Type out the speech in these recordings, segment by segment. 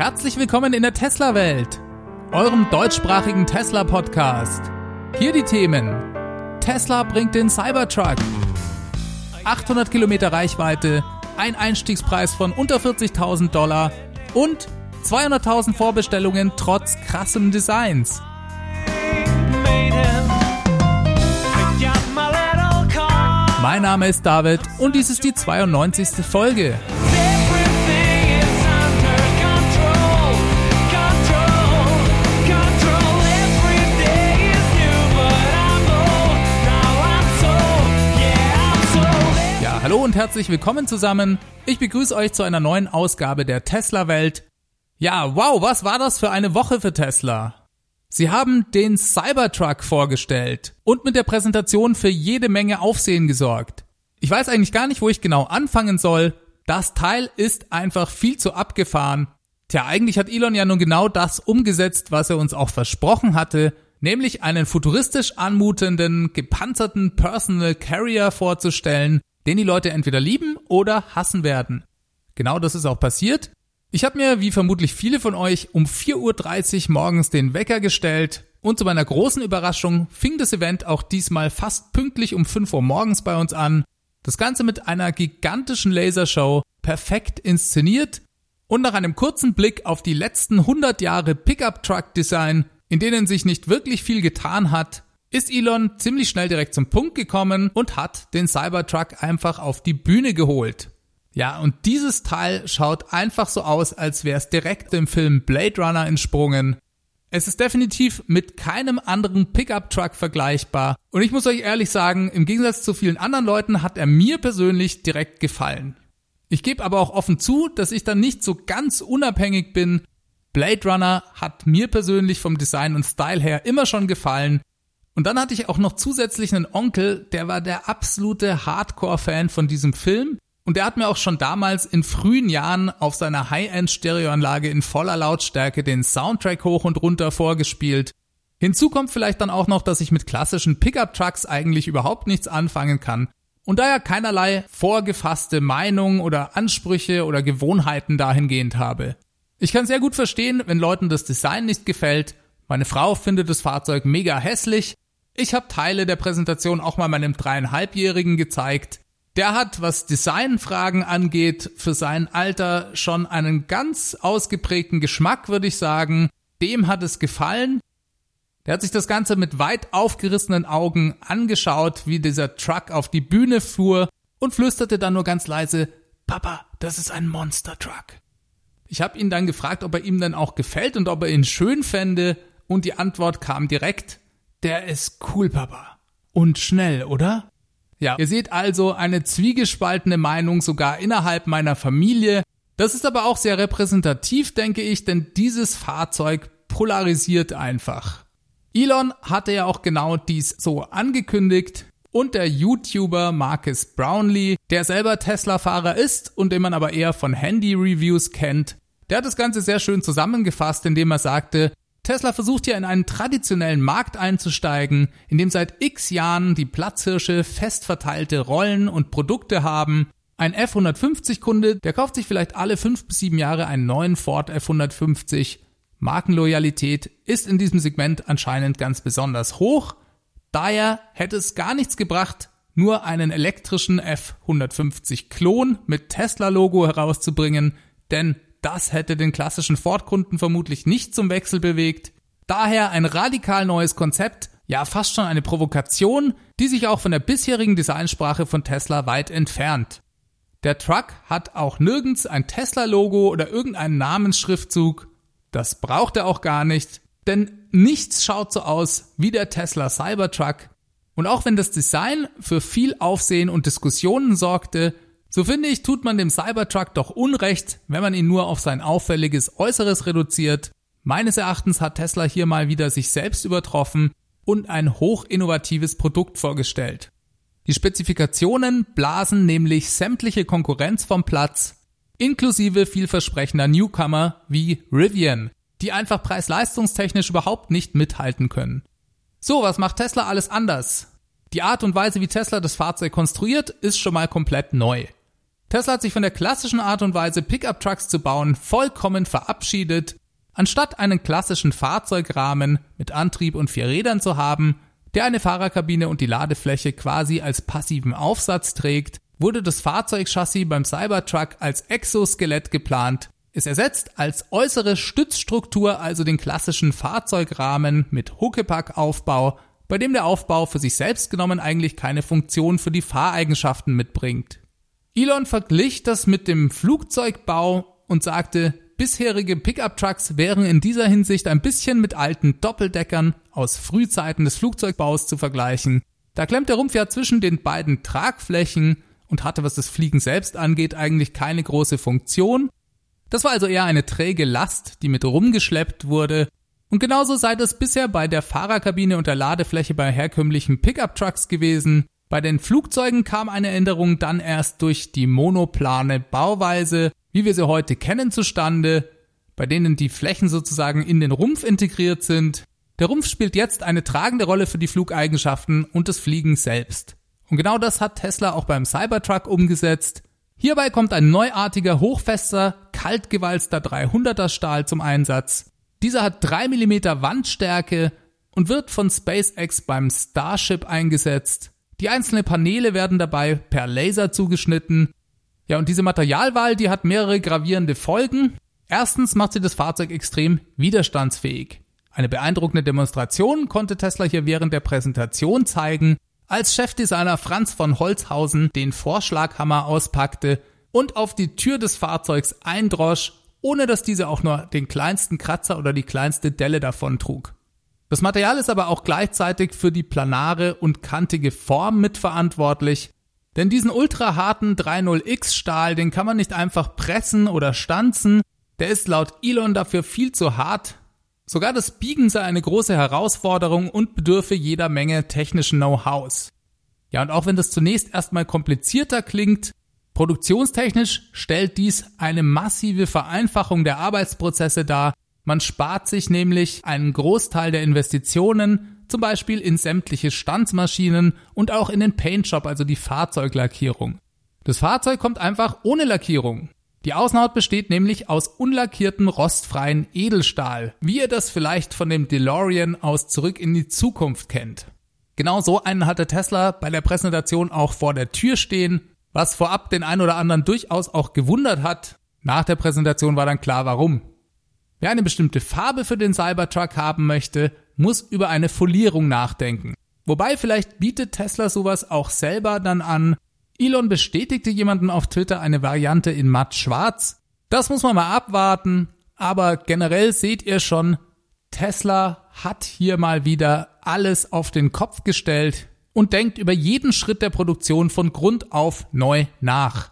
Herzlich willkommen in der Tesla-Welt, eurem deutschsprachigen Tesla-Podcast. Hier die Themen. Tesla bringt den Cybertruck. 800 Kilometer Reichweite, ein Einstiegspreis von unter 40.000 Dollar und 200.000 Vorbestellungen trotz krassem Designs. Mein Name ist David und dies ist die 92. Folge. Hallo und herzlich willkommen zusammen. Ich begrüße euch zu einer neuen Ausgabe der Tesla Welt. Ja, wow, was war das für eine Woche für Tesla? Sie haben den Cybertruck vorgestellt und mit der Präsentation für jede Menge Aufsehen gesorgt. Ich weiß eigentlich gar nicht, wo ich genau anfangen soll. Das Teil ist einfach viel zu abgefahren. Tja, eigentlich hat Elon ja nun genau das umgesetzt, was er uns auch versprochen hatte, nämlich einen futuristisch anmutenden, gepanzerten Personal Carrier vorzustellen, den die Leute entweder lieben oder hassen werden. Genau das ist auch passiert. Ich habe mir, wie vermutlich viele von euch, um 4.30 Uhr morgens den Wecker gestellt und zu meiner großen Überraschung fing das Event auch diesmal fast pünktlich um 5 Uhr morgens bei uns an. Das Ganze mit einer gigantischen Lasershow, perfekt inszeniert und nach einem kurzen Blick auf die letzten 100 Jahre Pickup Truck Design, in denen sich nicht wirklich viel getan hat, ist Elon ziemlich schnell direkt zum Punkt gekommen und hat den Cybertruck einfach auf die Bühne geholt. Ja, und dieses Teil schaut einfach so aus, als wäre es direkt im Film Blade Runner entsprungen. Es ist definitiv mit keinem anderen Pickup-Truck vergleichbar. Und ich muss euch ehrlich sagen, im Gegensatz zu vielen anderen Leuten hat er mir persönlich direkt gefallen. Ich gebe aber auch offen zu, dass ich dann nicht so ganz unabhängig bin. Blade Runner hat mir persönlich vom Design und Style her immer schon gefallen. Und dann hatte ich auch noch zusätzlich einen Onkel, der war der absolute Hardcore-Fan von diesem Film und er hat mir auch schon damals in frühen Jahren auf seiner High-End-Stereoanlage in voller Lautstärke den Soundtrack hoch und runter vorgespielt. Hinzu kommt vielleicht dann auch noch, dass ich mit klassischen Pickup-Trucks eigentlich überhaupt nichts anfangen kann und daher keinerlei vorgefasste Meinung oder Ansprüche oder Gewohnheiten dahingehend habe. Ich kann sehr gut verstehen, wenn Leuten das Design nicht gefällt. Meine Frau findet das Fahrzeug mega hässlich. Ich habe Teile der Präsentation auch mal meinem dreieinhalbjährigen gezeigt. Der hat, was Designfragen angeht, für sein Alter schon einen ganz ausgeprägten Geschmack, würde ich sagen. Dem hat es gefallen. Der hat sich das Ganze mit weit aufgerissenen Augen angeschaut, wie dieser Truck auf die Bühne fuhr und flüsterte dann nur ganz leise, Papa, das ist ein Monster Truck. Ich habe ihn dann gefragt, ob er ihm denn auch gefällt und ob er ihn schön fände, und die Antwort kam direkt, der ist cool, Papa. Und schnell, oder? Ja, ihr seht also eine zwiegespaltene Meinung sogar innerhalb meiner Familie. Das ist aber auch sehr repräsentativ, denke ich, denn dieses Fahrzeug polarisiert einfach. Elon hatte ja auch genau dies so angekündigt und der YouTuber Marcus Brownlee, der selber Tesla-Fahrer ist und den man aber eher von Handy-Reviews kennt, der hat das Ganze sehr schön zusammengefasst, indem er sagte, Tesla versucht ja in einen traditionellen Markt einzusteigen, in dem seit x Jahren die Platzhirsche fest verteilte Rollen und Produkte haben. Ein F150-Kunde, der kauft sich vielleicht alle fünf bis sieben Jahre einen neuen Ford F150. Markenloyalität ist in diesem Segment anscheinend ganz besonders hoch. Daher hätte es gar nichts gebracht, nur einen elektrischen F150 Klon mit Tesla-Logo herauszubringen, denn das hätte den klassischen Ford-Kunden vermutlich nicht zum Wechsel bewegt. Daher ein radikal neues Konzept, ja fast schon eine Provokation, die sich auch von der bisherigen Designsprache von Tesla weit entfernt. Der Truck hat auch nirgends ein Tesla-Logo oder irgendeinen Namensschriftzug. Das braucht er auch gar nicht, denn nichts schaut so aus wie der Tesla Cybertruck. Und auch wenn das Design für viel Aufsehen und Diskussionen sorgte, so finde ich, tut man dem Cybertruck doch Unrecht, wenn man ihn nur auf sein auffälliges Äußeres reduziert. Meines Erachtens hat Tesla hier mal wieder sich selbst übertroffen und ein hochinnovatives Produkt vorgestellt. Die Spezifikationen blasen nämlich sämtliche Konkurrenz vom Platz, inklusive vielversprechender Newcomer wie Rivian, die einfach preis-leistungstechnisch überhaupt nicht mithalten können. So, was macht Tesla alles anders? Die Art und Weise, wie Tesla das Fahrzeug konstruiert, ist schon mal komplett neu. Tesla hat sich von der klassischen Art und Weise, Pickup-Trucks zu bauen, vollkommen verabschiedet. Anstatt einen klassischen Fahrzeugrahmen mit Antrieb und vier Rädern zu haben, der eine Fahrerkabine und die Ladefläche quasi als passiven Aufsatz trägt, wurde das Fahrzeugchassis beim Cybertruck als Exoskelett geplant. Es ersetzt als äußere Stützstruktur also den klassischen Fahrzeugrahmen mit Huckepack-Aufbau, bei dem der Aufbau für sich selbst genommen eigentlich keine Funktion für die Fahreigenschaften mitbringt. Elon verglich das mit dem Flugzeugbau und sagte, bisherige Pickup-Trucks wären in dieser Hinsicht ein bisschen mit alten Doppeldeckern aus Frühzeiten des Flugzeugbaus zu vergleichen. Da klemmt der Rumpf ja zwischen den beiden Tragflächen und hatte, was das Fliegen selbst angeht, eigentlich keine große Funktion. Das war also eher eine träge Last, die mit rumgeschleppt wurde. Und genauso sei das bisher bei der Fahrerkabine und der Ladefläche bei herkömmlichen Pickup-Trucks gewesen. Bei den Flugzeugen kam eine Änderung dann erst durch die monoplane Bauweise, wie wir sie heute kennen, zustande, bei denen die Flächen sozusagen in den Rumpf integriert sind. Der Rumpf spielt jetzt eine tragende Rolle für die Flugeigenschaften und das Fliegen selbst. Und genau das hat Tesla auch beim Cybertruck umgesetzt. Hierbei kommt ein neuartiger, hochfester, kaltgewalzter 300er Stahl zum Einsatz. Dieser hat 3 mm Wandstärke und wird von SpaceX beim Starship eingesetzt. Die einzelnen Paneele werden dabei per Laser zugeschnitten. Ja, und diese Materialwahl, die hat mehrere gravierende Folgen. Erstens macht sie das Fahrzeug extrem widerstandsfähig. Eine beeindruckende Demonstration konnte Tesla hier während der Präsentation zeigen, als Chefdesigner Franz von Holzhausen den Vorschlaghammer auspackte und auf die Tür des Fahrzeugs eindrosch, ohne dass diese auch nur den kleinsten Kratzer oder die kleinste Delle davon trug. Das Material ist aber auch gleichzeitig für die planare und kantige Form mitverantwortlich, denn diesen ultraharten 30X Stahl, den kann man nicht einfach pressen oder stanzen, der ist laut Elon dafür viel zu hart. Sogar das Biegen sei eine große Herausforderung und bedürfe jeder Menge technischen Know-hows. Ja, und auch wenn das zunächst erstmal komplizierter klingt, produktionstechnisch stellt dies eine massive Vereinfachung der Arbeitsprozesse dar, man spart sich nämlich einen Großteil der Investitionen, zum Beispiel in sämtliche Stanzmaschinen und auch in den Paintshop, also die Fahrzeuglackierung. Das Fahrzeug kommt einfach ohne Lackierung. Die Außenhaut besteht nämlich aus unlackierten rostfreien Edelstahl, wie ihr das vielleicht von dem DeLorean aus zurück in die Zukunft kennt. Genau so einen hatte Tesla bei der Präsentation auch vor der Tür stehen, was vorab den ein oder anderen durchaus auch gewundert hat. Nach der Präsentation war dann klar warum. Wer eine bestimmte Farbe für den Cybertruck haben möchte, muss über eine Folierung nachdenken. Wobei vielleicht bietet Tesla sowas auch selber dann an. Elon bestätigte jemanden auf Twitter eine Variante in matt schwarz. Das muss man mal abwarten, aber generell seht ihr schon, Tesla hat hier mal wieder alles auf den Kopf gestellt und denkt über jeden Schritt der Produktion von Grund auf neu nach.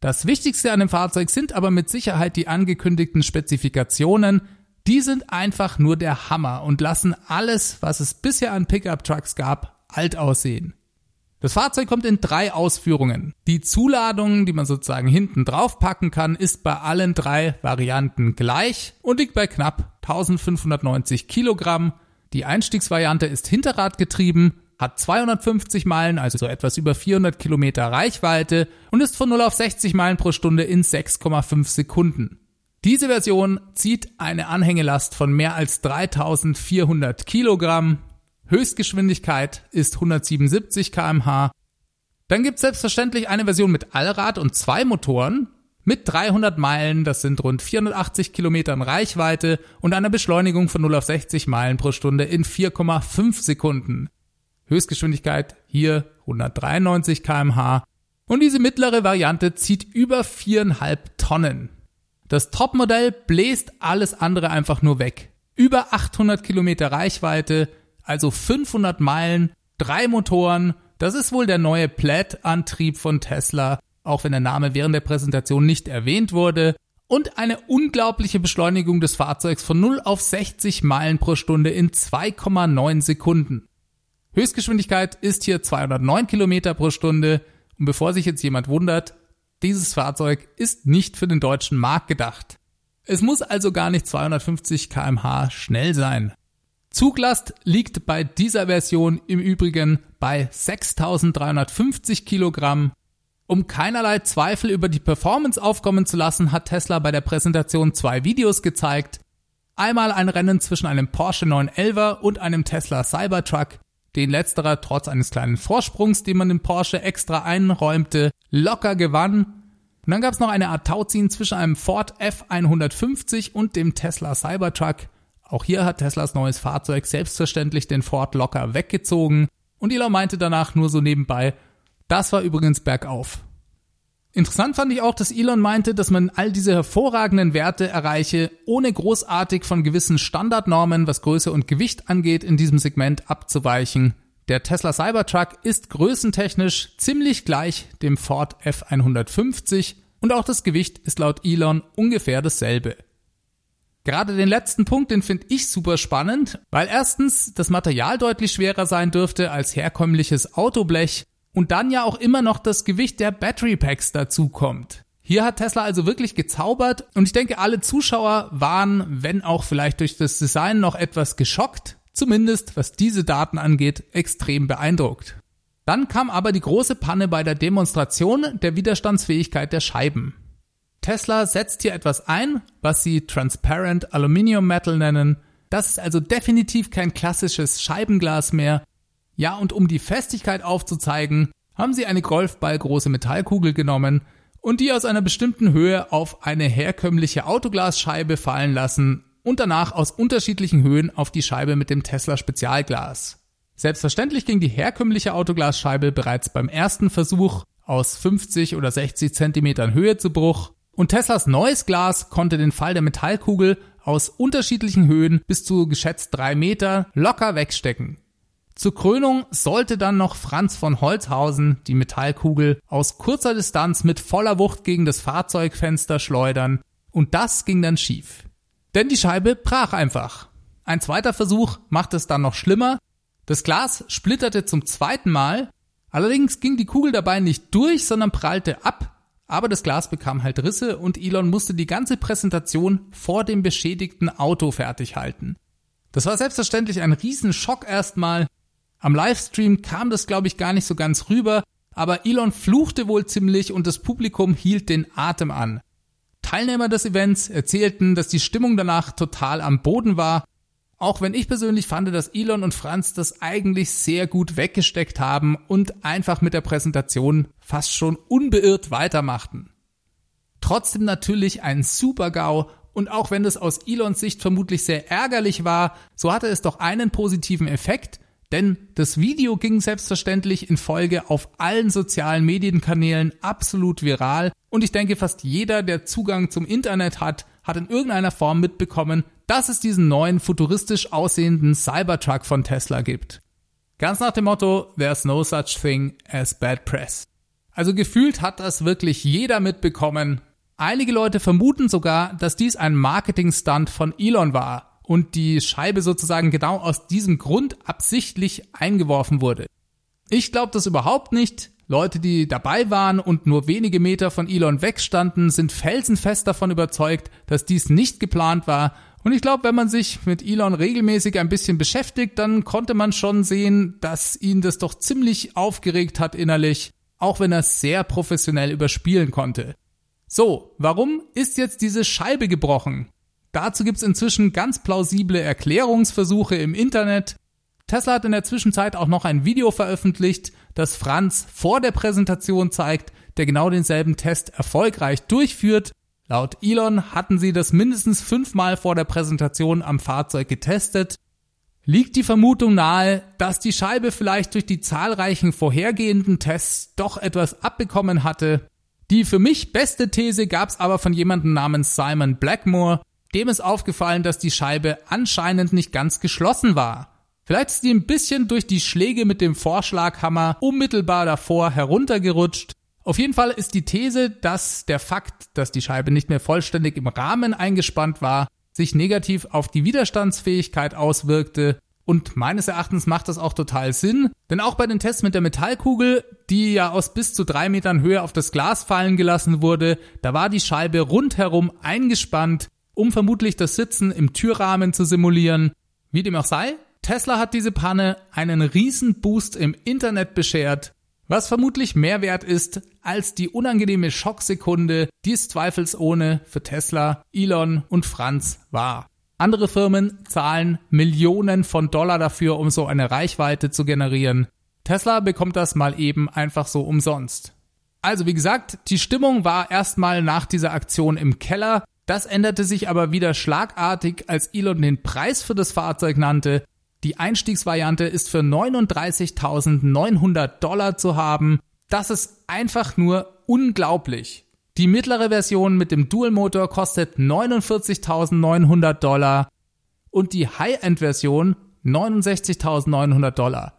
Das Wichtigste an dem Fahrzeug sind aber mit Sicherheit die angekündigten Spezifikationen. Die sind einfach nur der Hammer und lassen alles, was es bisher an Pickup-Trucks gab, alt aussehen. Das Fahrzeug kommt in drei Ausführungen. Die Zuladung, die man sozusagen hinten drauf packen kann, ist bei allen drei Varianten gleich und liegt bei knapp 1590 Kilogramm. Die Einstiegsvariante ist hinterradgetrieben hat 250 Meilen, also so etwas über 400 Kilometer Reichweite und ist von 0 auf 60 Meilen pro Stunde in 6,5 Sekunden. Diese Version zieht eine Anhängelast von mehr als 3400 Kilogramm. Höchstgeschwindigkeit ist 177 kmh. Dann gibt es selbstverständlich eine Version mit Allrad und zwei Motoren mit 300 Meilen, das sind rund 480 Kilometern Reichweite und einer Beschleunigung von 0 auf 60 Meilen pro Stunde in 4,5 Sekunden. Höchstgeschwindigkeit hier 193 kmh und diese mittlere Variante zieht über viereinhalb Tonnen. Das Topmodell bläst alles andere einfach nur weg. Über 800 Kilometer Reichweite, also 500 Meilen, drei Motoren, das ist wohl der neue Plaid-Antrieb von Tesla, auch wenn der Name während der Präsentation nicht erwähnt wurde, und eine unglaubliche Beschleunigung des Fahrzeugs von 0 auf 60 Meilen pro Stunde in 2,9 Sekunden. Höchstgeschwindigkeit ist hier 209 Kilometer pro Stunde. Und bevor sich jetzt jemand wundert, dieses Fahrzeug ist nicht für den deutschen Markt gedacht. Es muss also gar nicht 250 kmh schnell sein. Zuglast liegt bei dieser Version im Übrigen bei 6350 Kilogramm Um keinerlei Zweifel über die Performance aufkommen zu lassen, hat Tesla bei der Präsentation zwei Videos gezeigt. Einmal ein Rennen zwischen einem Porsche 911 und einem Tesla Cybertruck, den letzterer trotz eines kleinen Vorsprungs, den man dem Porsche extra einräumte, locker gewann. Und dann gab es noch eine Art Tauziehen zwischen einem Ford F150 und dem Tesla Cybertruck. Auch hier hat Teslas neues Fahrzeug selbstverständlich den Ford locker weggezogen und Elon meinte danach nur so nebenbei, das war übrigens bergauf. Interessant fand ich auch, dass Elon meinte, dass man all diese hervorragenden Werte erreiche, ohne großartig von gewissen Standardnormen, was Größe und Gewicht angeht, in diesem Segment abzuweichen. Der Tesla Cybertruck ist größentechnisch ziemlich gleich dem Ford F150 und auch das Gewicht ist laut Elon ungefähr dasselbe. Gerade den letzten Punkt, den finde ich super spannend, weil erstens das Material deutlich schwerer sein dürfte als herkömmliches Autoblech und dann ja auch immer noch das Gewicht der Battery Packs dazu kommt. Hier hat Tesla also wirklich gezaubert und ich denke, alle Zuschauer waren, wenn auch vielleicht durch das Design noch etwas geschockt, zumindest was diese Daten angeht, extrem beeindruckt. Dann kam aber die große Panne bei der Demonstration der Widerstandsfähigkeit der Scheiben. Tesla setzt hier etwas ein, was sie Transparent Aluminium Metal nennen. Das ist also definitiv kein klassisches Scheibenglas mehr, ja, und um die Festigkeit aufzuzeigen, haben sie eine golfballgroße Metallkugel genommen und die aus einer bestimmten Höhe auf eine herkömmliche Autoglasscheibe fallen lassen und danach aus unterschiedlichen Höhen auf die Scheibe mit dem Tesla Spezialglas. Selbstverständlich ging die herkömmliche Autoglasscheibe bereits beim ersten Versuch aus 50 oder 60 Zentimetern Höhe zu Bruch und Teslas neues Glas konnte den Fall der Metallkugel aus unterschiedlichen Höhen bis zu geschätzt drei Meter locker wegstecken. Zur Krönung sollte dann noch Franz von Holzhausen die Metallkugel aus kurzer Distanz mit voller Wucht gegen das Fahrzeugfenster schleudern und das ging dann schief. Denn die Scheibe brach einfach. Ein zweiter Versuch machte es dann noch schlimmer. Das Glas splitterte zum zweiten Mal, allerdings ging die Kugel dabei nicht durch, sondern prallte ab, aber das Glas bekam halt Risse und Elon musste die ganze Präsentation vor dem beschädigten Auto fertig halten. Das war selbstverständlich ein Riesenschock erstmal, am Livestream kam das, glaube ich, gar nicht so ganz rüber, aber Elon fluchte wohl ziemlich und das Publikum hielt den Atem an. Teilnehmer des Events erzählten, dass die Stimmung danach total am Boden war, auch wenn ich persönlich fand, dass Elon und Franz das eigentlich sehr gut weggesteckt haben und einfach mit der Präsentation fast schon unbeirrt weitermachten. Trotzdem natürlich ein Super-GAU und auch wenn das aus Elons Sicht vermutlich sehr ärgerlich war, so hatte es doch einen positiven Effekt, denn das Video ging selbstverständlich in Folge auf allen sozialen Medienkanälen absolut viral und ich denke fast jeder, der Zugang zum Internet hat, hat in irgendeiner Form mitbekommen, dass es diesen neuen futuristisch aussehenden Cybertruck von Tesla gibt. Ganz nach dem Motto, there's no such thing as bad press. Also gefühlt hat das wirklich jeder mitbekommen. Einige Leute vermuten sogar, dass dies ein Marketing-Stunt von Elon war, und die Scheibe sozusagen genau aus diesem Grund absichtlich eingeworfen wurde. Ich glaube das überhaupt nicht. Leute, die dabei waren und nur wenige Meter von Elon wegstanden, sind felsenfest davon überzeugt, dass dies nicht geplant war. Und ich glaube, wenn man sich mit Elon regelmäßig ein bisschen beschäftigt, dann konnte man schon sehen, dass ihn das doch ziemlich aufgeregt hat innerlich, auch wenn er sehr professionell überspielen konnte. So, warum ist jetzt diese Scheibe gebrochen? Dazu gibt's inzwischen ganz plausible Erklärungsversuche im Internet. Tesla hat in der Zwischenzeit auch noch ein Video veröffentlicht, das Franz vor der Präsentation zeigt, der genau denselben Test erfolgreich durchführt. Laut Elon hatten sie das mindestens fünfmal vor der Präsentation am Fahrzeug getestet. Liegt die Vermutung nahe, dass die Scheibe vielleicht durch die zahlreichen vorhergehenden Tests doch etwas abbekommen hatte? Die für mich beste These gab's aber von jemandem namens Simon Blackmore, dem ist aufgefallen, dass die Scheibe anscheinend nicht ganz geschlossen war. Vielleicht ist die ein bisschen durch die Schläge mit dem Vorschlaghammer unmittelbar davor heruntergerutscht. Auf jeden Fall ist die These, dass der Fakt, dass die Scheibe nicht mehr vollständig im Rahmen eingespannt war, sich negativ auf die Widerstandsfähigkeit auswirkte. Und meines Erachtens macht das auch total Sinn, denn auch bei den Tests mit der Metallkugel, die ja aus bis zu drei Metern Höhe auf das Glas fallen gelassen wurde, da war die Scheibe rundherum eingespannt um vermutlich das Sitzen im Türrahmen zu simulieren. Wie dem auch sei, Tesla hat diese Panne einen riesen Boost im Internet beschert, was vermutlich mehr wert ist als die unangenehme Schocksekunde, die es zweifelsohne für Tesla, Elon und Franz war. Andere Firmen zahlen Millionen von Dollar dafür, um so eine Reichweite zu generieren. Tesla bekommt das mal eben einfach so umsonst. Also wie gesagt, die Stimmung war erstmal nach dieser Aktion im Keller. Das änderte sich aber wieder schlagartig, als Elon den Preis für das Fahrzeug nannte. Die Einstiegsvariante ist für 39.900 Dollar zu haben. Das ist einfach nur unglaublich. Die mittlere Version mit dem Dual-Motor kostet 49.900 Dollar und die High-End-Version 69.900 Dollar.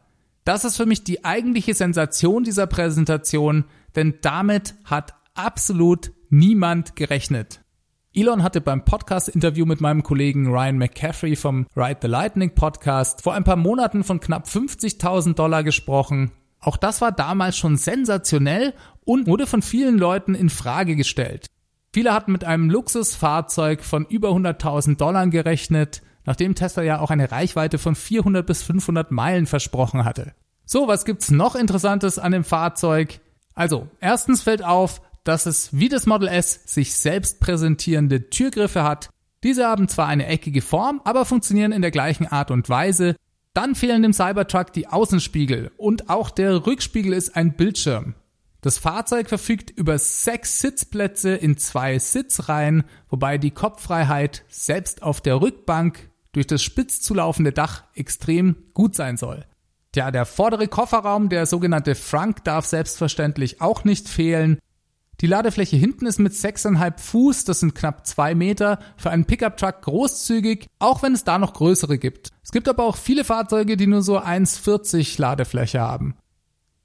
Das ist für mich die eigentliche Sensation dieser Präsentation, denn damit hat absolut niemand gerechnet. Elon hatte beim Podcast-Interview mit meinem Kollegen Ryan McCaffrey vom Ride the Lightning Podcast vor ein paar Monaten von knapp 50.000 Dollar gesprochen. Auch das war damals schon sensationell und wurde von vielen Leuten in Frage gestellt. Viele hatten mit einem Luxusfahrzeug von über 100.000 Dollar gerechnet, nachdem Tesla ja auch eine Reichweite von 400 bis 500 Meilen versprochen hatte. So, was gibt's noch Interessantes an dem Fahrzeug? Also, erstens fällt auf, dass es wie das Model S sich selbst präsentierende Türgriffe hat. Diese haben zwar eine eckige Form, aber funktionieren in der gleichen Art und Weise. Dann fehlen dem Cybertruck die Außenspiegel und auch der Rückspiegel ist ein Bildschirm. Das Fahrzeug verfügt über sechs Sitzplätze in zwei Sitzreihen, wobei die Kopffreiheit selbst auf der Rückbank durch das spitz zulaufende Dach extrem gut sein soll. Tja, der vordere Kofferraum, der sogenannte Frunk, darf selbstverständlich auch nicht fehlen. Die Ladefläche hinten ist mit 6,5 Fuß, das sind knapp 2 Meter, für einen Pickup-Truck großzügig, auch wenn es da noch größere gibt. Es gibt aber auch viele Fahrzeuge, die nur so 1,40 Ladefläche haben.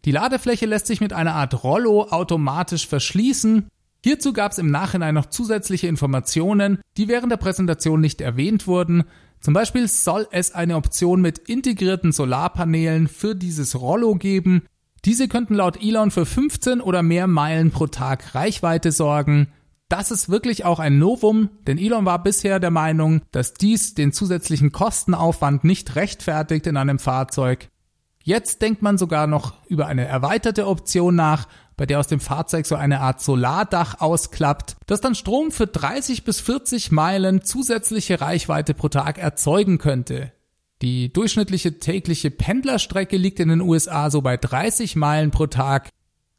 Die Ladefläche lässt sich mit einer Art Rollo automatisch verschließen. Hierzu gab es im Nachhinein noch zusätzliche Informationen, die während der Präsentation nicht erwähnt wurden. Zum Beispiel soll es eine Option mit integrierten Solarpanelen für dieses Rollo geben, diese könnten laut Elon für 15 oder mehr Meilen pro Tag Reichweite sorgen. Das ist wirklich auch ein Novum, denn Elon war bisher der Meinung, dass dies den zusätzlichen Kostenaufwand nicht rechtfertigt in einem Fahrzeug. Jetzt denkt man sogar noch über eine erweiterte Option nach, bei der aus dem Fahrzeug so eine Art Solardach ausklappt, das dann Strom für 30 bis 40 Meilen zusätzliche Reichweite pro Tag erzeugen könnte. Die durchschnittliche tägliche Pendlerstrecke liegt in den USA so bei 30 Meilen pro Tag.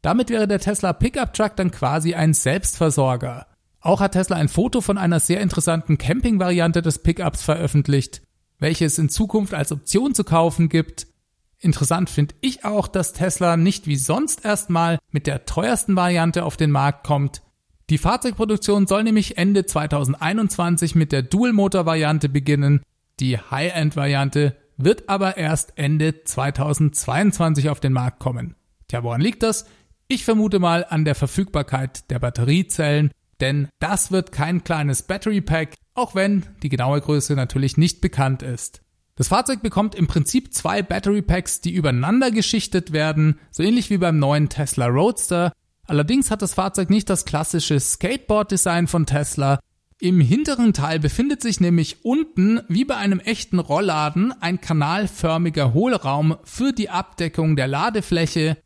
Damit wäre der Tesla Pickup Truck dann quasi ein Selbstversorger. Auch hat Tesla ein Foto von einer sehr interessanten Camping-Variante des Pickups veröffentlicht, welche es in Zukunft als Option zu kaufen gibt. Interessant finde ich auch, dass Tesla nicht wie sonst erstmal mit der teuersten Variante auf den Markt kommt. Die Fahrzeugproduktion soll nämlich Ende 2021 mit der Dual-Motor-Variante beginnen die High-End-Variante wird aber erst Ende 2022 auf den Markt kommen. Tja, woran liegt das? Ich vermute mal an der Verfügbarkeit der Batteriezellen, denn das wird kein kleines Battery Pack, auch wenn die genaue Größe natürlich nicht bekannt ist. Das Fahrzeug bekommt im Prinzip zwei Battery Packs, die übereinander geschichtet werden, so ähnlich wie beim neuen Tesla Roadster. Allerdings hat das Fahrzeug nicht das klassische Skateboard-Design von Tesla, im hinteren Teil befindet sich nämlich unten, wie bei einem echten Rollladen, ein kanalförmiger Hohlraum für die Abdeckung der Ladefläche.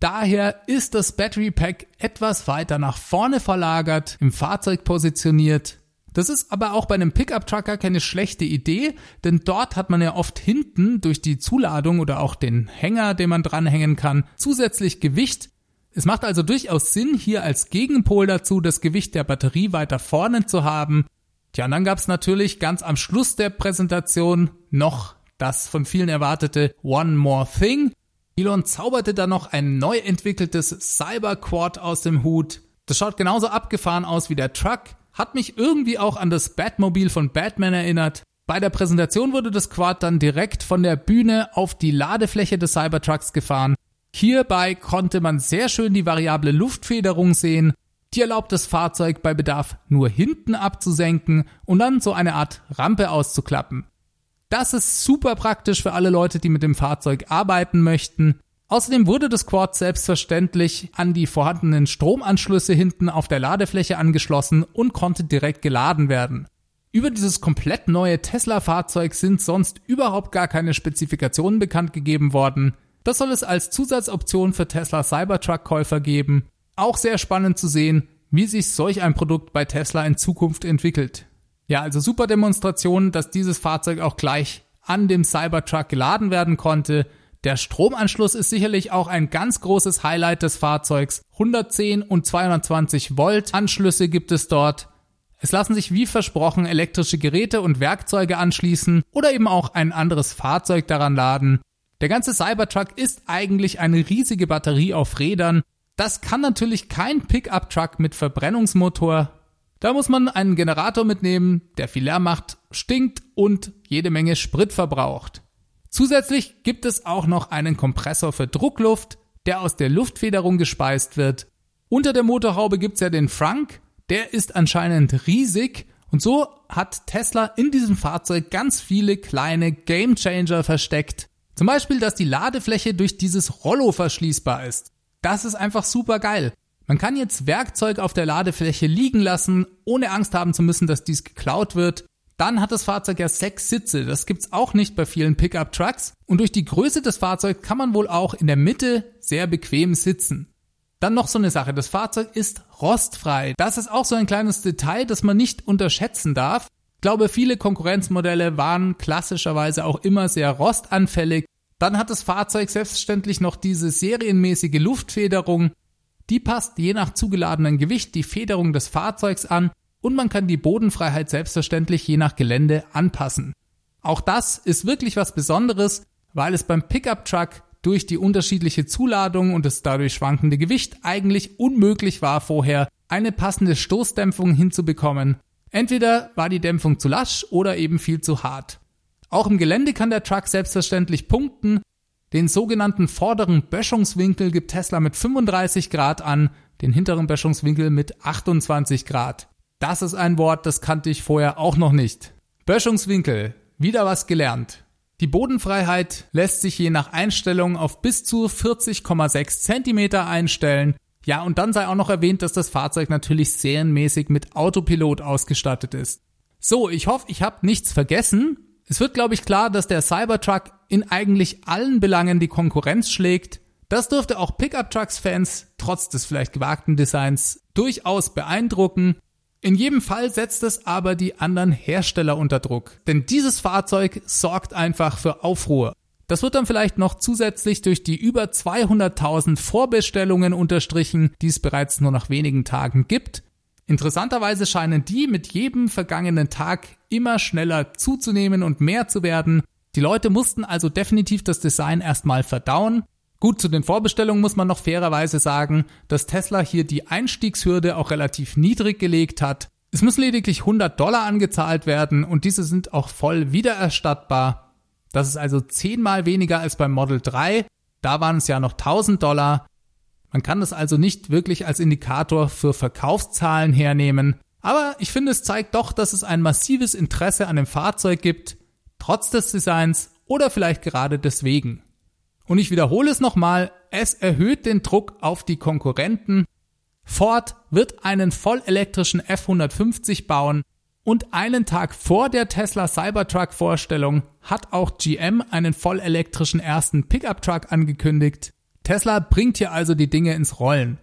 Daher ist das Battery Pack etwas weiter nach vorne verlagert, im Fahrzeug positioniert. Das ist aber auch bei einem Pickup Trucker keine schlechte Idee, denn dort hat man ja oft hinten durch die Zuladung oder auch den Hänger, den man dranhängen kann, zusätzlich Gewicht, es macht also durchaus Sinn, hier als Gegenpol dazu das Gewicht der Batterie weiter vorne zu haben. Tja, und dann gab es natürlich ganz am Schluss der Präsentation noch das von vielen erwartete One More Thing. Elon zauberte da noch ein neu entwickeltes Cyberquad aus dem Hut. Das schaut genauso abgefahren aus wie der Truck, hat mich irgendwie auch an das Batmobil von Batman erinnert. Bei der Präsentation wurde das Quad dann direkt von der Bühne auf die Ladefläche des Cybertrucks gefahren Hierbei konnte man sehr schön die variable Luftfederung sehen. Die erlaubt das Fahrzeug bei Bedarf nur hinten abzusenken und dann so eine Art Rampe auszuklappen. Das ist super praktisch für alle Leute, die mit dem Fahrzeug arbeiten möchten. Außerdem wurde das Quad selbstverständlich an die vorhandenen Stromanschlüsse hinten auf der Ladefläche angeschlossen und konnte direkt geladen werden. Über dieses komplett neue Tesla-Fahrzeug sind sonst überhaupt gar keine Spezifikationen bekannt gegeben worden. Das soll es als Zusatzoption für Tesla Cybertruck-Käufer geben. Auch sehr spannend zu sehen, wie sich solch ein Produkt bei Tesla in Zukunft entwickelt. Ja, also super Demonstration, dass dieses Fahrzeug auch gleich an dem Cybertruck geladen werden konnte. Der Stromanschluss ist sicherlich auch ein ganz großes Highlight des Fahrzeugs. 110 und 220 Volt Anschlüsse gibt es dort. Es lassen sich wie versprochen elektrische Geräte und Werkzeuge anschließen oder eben auch ein anderes Fahrzeug daran laden. Der ganze Cybertruck ist eigentlich eine riesige Batterie auf Rädern. Das kann natürlich kein Pickup-Truck mit Verbrennungsmotor. Da muss man einen Generator mitnehmen, der viel Lärm macht, stinkt und jede Menge Sprit verbraucht. Zusätzlich gibt es auch noch einen Kompressor für Druckluft, der aus der Luftfederung gespeist wird. Unter der Motorhaube gibt's ja den Frank, der ist anscheinend riesig und so hat Tesla in diesem Fahrzeug ganz viele kleine Gamechanger versteckt. Zum Beispiel, dass die Ladefläche durch dieses Rollo verschließbar ist. Das ist einfach super geil. Man kann jetzt Werkzeug auf der Ladefläche liegen lassen, ohne Angst haben zu müssen, dass dies geklaut wird. Dann hat das Fahrzeug ja sechs Sitze. Das gibt's auch nicht bei vielen Pickup-Trucks. Und durch die Größe des Fahrzeugs kann man wohl auch in der Mitte sehr bequem sitzen. Dann noch so eine Sache. Das Fahrzeug ist rostfrei. Das ist auch so ein kleines Detail, das man nicht unterschätzen darf. Ich glaube, viele Konkurrenzmodelle waren klassischerweise auch immer sehr rostanfällig. Dann hat das Fahrzeug selbstverständlich noch diese serienmäßige Luftfederung. Die passt je nach zugeladenen Gewicht die Federung des Fahrzeugs an und man kann die Bodenfreiheit selbstverständlich je nach Gelände anpassen. Auch das ist wirklich was Besonderes, weil es beim Pickup Truck durch die unterschiedliche Zuladung und das dadurch schwankende Gewicht eigentlich unmöglich war vorher eine passende Stoßdämpfung hinzubekommen. Entweder war die Dämpfung zu lasch oder eben viel zu hart. Auch im Gelände kann der Truck selbstverständlich punkten. Den sogenannten vorderen Böschungswinkel gibt Tesla mit 35 Grad an, den hinteren Böschungswinkel mit 28 Grad. Das ist ein Wort, das kannte ich vorher auch noch nicht. Böschungswinkel. Wieder was gelernt. Die Bodenfreiheit lässt sich je nach Einstellung auf bis zu 40,6 cm einstellen. Ja, und dann sei auch noch erwähnt, dass das Fahrzeug natürlich serienmäßig mit Autopilot ausgestattet ist. So, ich hoffe, ich habe nichts vergessen. Es wird, glaube ich, klar, dass der Cybertruck in eigentlich allen Belangen die Konkurrenz schlägt. Das dürfte auch Pickup-Trucks-Fans, trotz des vielleicht gewagten Designs, durchaus beeindrucken. In jedem Fall setzt es aber die anderen Hersteller unter Druck, denn dieses Fahrzeug sorgt einfach für Aufruhr. Das wird dann vielleicht noch zusätzlich durch die über 200.000 Vorbestellungen unterstrichen, die es bereits nur nach wenigen Tagen gibt. Interessanterweise scheinen die mit jedem vergangenen Tag immer schneller zuzunehmen und mehr zu werden. Die Leute mussten also definitiv das Design erstmal verdauen Gut, zu den Vorbestellungen muss man noch fairerweise sagen, dass Tesla hier die Einstiegshürde auch relativ niedrig gelegt hat. Es müssen lediglich 100 Dollar angezahlt werden und diese sind auch voll wiedererstattbar. Das ist also zehnmal weniger als beim Model 3. Da waren es ja noch 1000 Dollar. Man kann das also nicht wirklich als Indikator für Verkaufszahlen hernehmen. Aber ich finde, es zeigt doch, dass es ein massives Interesse an dem Fahrzeug gibt, trotz des Designs oder vielleicht gerade deswegen. Und ich wiederhole es nochmal, es erhöht den Druck auf die Konkurrenten. Ford wird einen vollelektrischen F150 bauen und einen Tag vor der Tesla Cybertruck Vorstellung hat auch GM einen vollelektrischen ersten Pickup Truck angekündigt. Tesla bringt hier also die Dinge ins Rollen.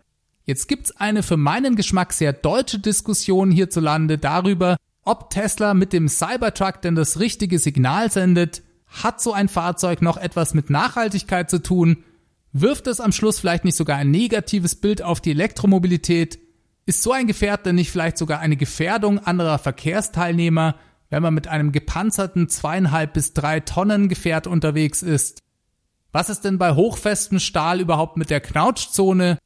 Jetzt gibt's eine für meinen Geschmack sehr deutsche Diskussion hierzulande darüber, ob Tesla mit dem Cybertruck denn das richtige Signal sendet, hat so ein Fahrzeug noch etwas mit Nachhaltigkeit zu tun? Wirft es am Schluss vielleicht nicht sogar ein negatives Bild auf die Elektromobilität? Ist so ein Gefährt denn nicht vielleicht sogar eine Gefährdung anderer Verkehrsteilnehmer, wenn man mit einem gepanzerten zweieinhalb bis drei Tonnen Gefährt unterwegs ist? Was ist denn bei hochfestem Stahl überhaupt mit der Knautschzone?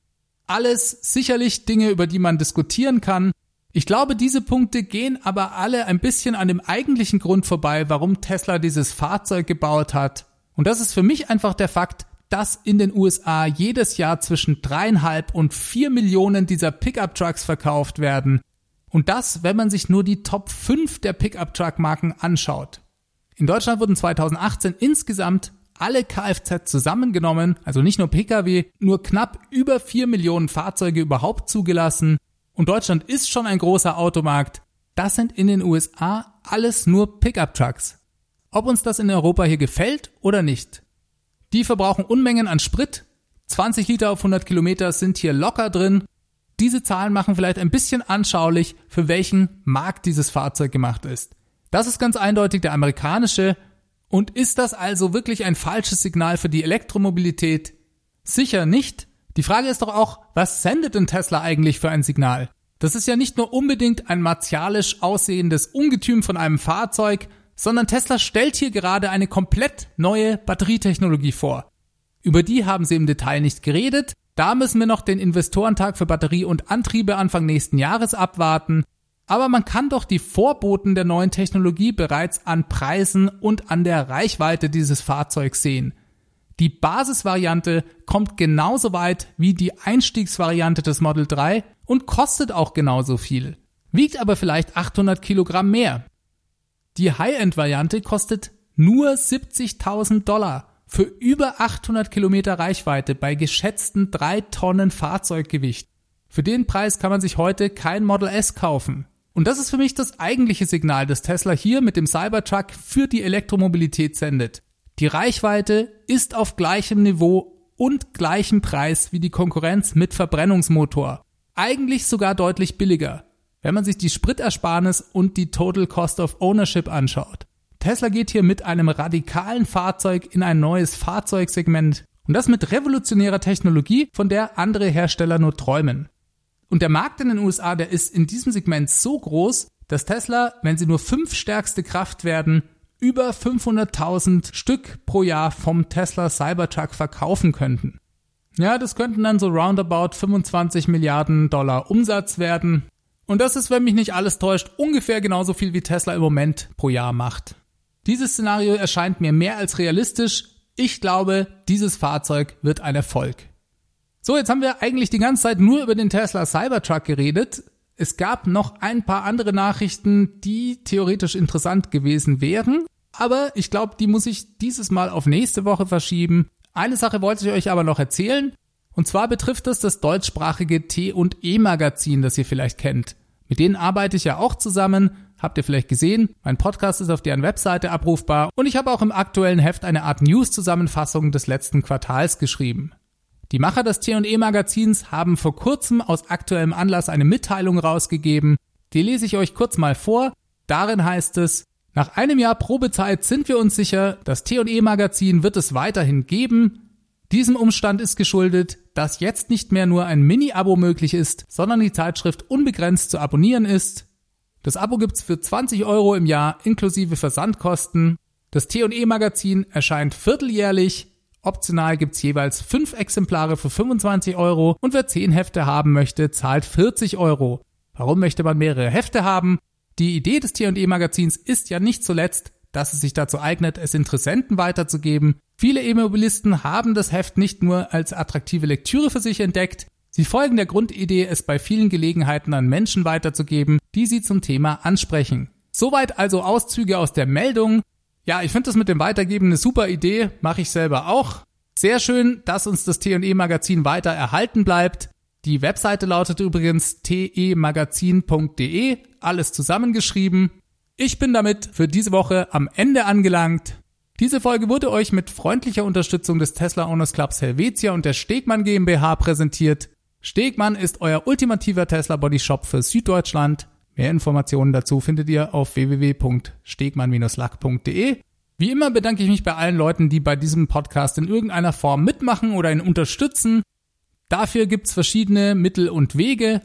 Alles sicherlich Dinge, über die man diskutieren kann, ich glaube, diese Punkte gehen aber alle ein bisschen an dem eigentlichen Grund vorbei, warum Tesla dieses Fahrzeug gebaut hat. Und das ist für mich einfach der Fakt, dass in den USA jedes Jahr zwischen dreieinhalb und vier Millionen dieser Pickup-Trucks verkauft werden. Und das, wenn man sich nur die Top 5 der Pickup-Truck-Marken anschaut. In Deutschland wurden 2018 insgesamt alle Kfz zusammengenommen, also nicht nur Pkw, nur knapp über 4 Millionen Fahrzeuge überhaupt zugelassen und Deutschland ist schon ein großer Automarkt, das sind in den USA alles nur Pickup-Trucks. Ob uns das in Europa hier gefällt oder nicht. Die verbrauchen Unmengen an Sprit. 20 Liter auf 100 Kilometer sind hier locker drin. Diese Zahlen machen vielleicht ein bisschen anschaulich, für welchen Markt dieses Fahrzeug gemacht ist. Das ist ganz eindeutig der amerikanische. Und ist das also wirklich ein falsches Signal für die Elektromobilität? Sicher nicht. Die Frage ist doch auch, was sendet denn Tesla eigentlich für ein Signal? Das ist ja nicht nur unbedingt ein martialisch aussehendes Ungetüm von einem Fahrzeug, sondern Tesla stellt hier gerade eine komplett neue Batterietechnologie vor. Über die haben sie im Detail nicht geredet, da müssen wir noch den Investorentag für Batterie und Antriebe Anfang nächsten Jahres abwarten, aber man kann doch die Vorboten der neuen Technologie bereits an Preisen und an der Reichweite dieses Fahrzeugs sehen. Die Basisvariante kommt genauso weit wie die Einstiegsvariante des Model 3 und kostet auch genauso viel, wiegt aber vielleicht 800 Kilogramm mehr. Die High-End-Variante kostet nur 70.000 Dollar für über 800 Kilometer Reichweite bei geschätzten 3 Tonnen Fahrzeuggewicht. Für den Preis kann man sich heute kein Model S kaufen. Und das ist für mich das eigentliche Signal, das Tesla hier mit dem Cybertruck für die Elektromobilität sendet. Die Reichweite ist auf gleichem Niveau und gleichem Preis wie die Konkurrenz mit Verbrennungsmotor. Eigentlich sogar deutlich billiger, wenn man sich die Spritersparnis und die Total Cost of Ownership anschaut. Tesla geht hier mit einem radikalen Fahrzeug in ein neues Fahrzeugsegment und das mit revolutionärer Technologie, von der andere Hersteller nur träumen. Und der Markt in den USA, der ist in diesem Segment so groß, dass Tesla, wenn sie nur fünf stärkste Kraft werden, über 500.000 Stück pro Jahr vom Tesla Cybertruck verkaufen könnten. Ja, das könnten dann so roundabout 25 Milliarden Dollar Umsatz werden. Und das ist, wenn mich nicht alles täuscht, ungefähr genauso viel wie Tesla im Moment pro Jahr macht. Dieses Szenario erscheint mir mehr als realistisch. Ich glaube, dieses Fahrzeug wird ein Erfolg. So, jetzt haben wir eigentlich die ganze Zeit nur über den Tesla Cybertruck geredet. Es gab noch ein paar andere Nachrichten, die theoretisch interessant gewesen wären. Aber ich glaube, die muss ich dieses Mal auf nächste Woche verschieben. Eine Sache wollte ich euch aber noch erzählen. Und zwar betrifft es das deutschsprachige T und E Magazin, das ihr vielleicht kennt. Mit denen arbeite ich ja auch zusammen. Habt ihr vielleicht gesehen? Mein Podcast ist auf deren Webseite abrufbar und ich habe auch im aktuellen Heft eine Art News-Zusammenfassung des letzten Quartals geschrieben. Die Macher des T&E Magazins haben vor kurzem aus aktuellem Anlass eine Mitteilung rausgegeben. Die lese ich euch kurz mal vor. Darin heißt es, nach einem Jahr Probezeit sind wir uns sicher, das T&E Magazin wird es weiterhin geben. Diesem Umstand ist geschuldet, dass jetzt nicht mehr nur ein Mini-Abo möglich ist, sondern die Zeitschrift unbegrenzt zu abonnieren ist. Das Abo gibt's für 20 Euro im Jahr inklusive Versandkosten. Das T&E Magazin erscheint vierteljährlich. Optional gibt's jeweils fünf Exemplare für 25 Euro und wer 10 Hefte haben möchte, zahlt 40 Euro. Warum möchte man mehrere Hefte haben? Die Idee des T&E Magazins ist ja nicht zuletzt, dass es sich dazu eignet, es Interessenten weiterzugeben. Viele E-Mobilisten haben das Heft nicht nur als attraktive Lektüre für sich entdeckt, sie folgen der Grundidee, es bei vielen Gelegenheiten an Menschen weiterzugeben, die sie zum Thema ansprechen. Soweit also Auszüge aus der Meldung. Ja, ich finde das mit dem Weitergeben eine super Idee, mache ich selber auch. Sehr schön, dass uns das T&E Magazin weiter erhalten bleibt. Die Webseite lautet übrigens temagazin.de, alles zusammengeschrieben. Ich bin damit für diese Woche am Ende angelangt. Diese Folge wurde euch mit freundlicher Unterstützung des Tesla Owners Clubs Helvetia und der Stegmann GmbH präsentiert. Stegmann ist euer ultimativer Tesla Body Shop für Süddeutschland. Mehr Informationen dazu findet ihr auf www.stegmann-lack.de. Wie immer bedanke ich mich bei allen Leuten, die bei diesem Podcast in irgendeiner Form mitmachen oder ihn unterstützen. Dafür gibt's verschiedene Mittel und Wege.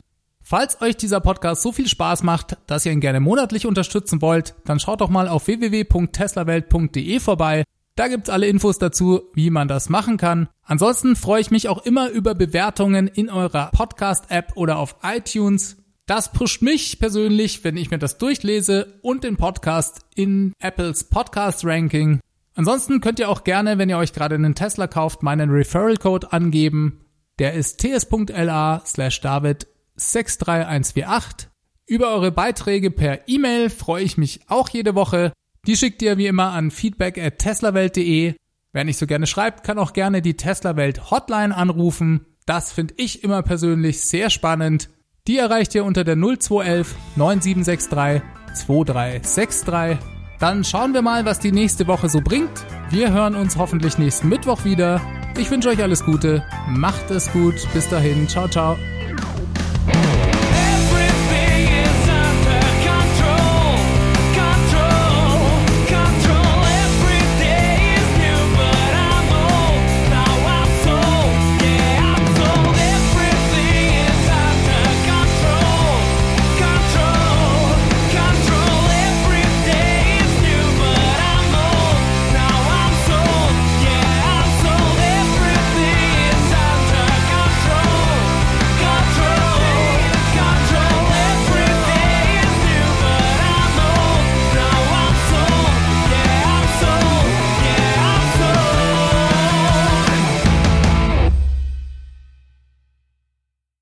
Falls euch dieser Podcast so viel Spaß macht, dass ihr ihn gerne monatlich unterstützen wollt, dann schaut doch mal auf www.teslawelt.de vorbei. Da gibt's alle Infos dazu, wie man das machen kann. Ansonsten freue ich mich auch immer über Bewertungen in eurer Podcast-App oder auf iTunes. Das pusht mich persönlich, wenn ich mir das durchlese und den Podcast in Apples Podcast Ranking. Ansonsten könnt ihr auch gerne, wenn ihr euch gerade einen Tesla kauft, meinen Referral Code angeben. Der ist ts.la slash david 63148. Über eure Beiträge per E-Mail freue ich mich auch jede Woche. Die schickt ihr wie immer an feedback at teslawelt.de. Wer nicht so gerne schreibt, kann auch gerne die Tesla Welt Hotline anrufen. Das finde ich immer persönlich sehr spannend. Die erreicht ihr unter der 0211 9763 2363. Dann schauen wir mal, was die nächste Woche so bringt. Wir hören uns hoffentlich nächsten Mittwoch wieder. Ich wünsche euch alles Gute. Macht es gut. Bis dahin. Ciao, ciao.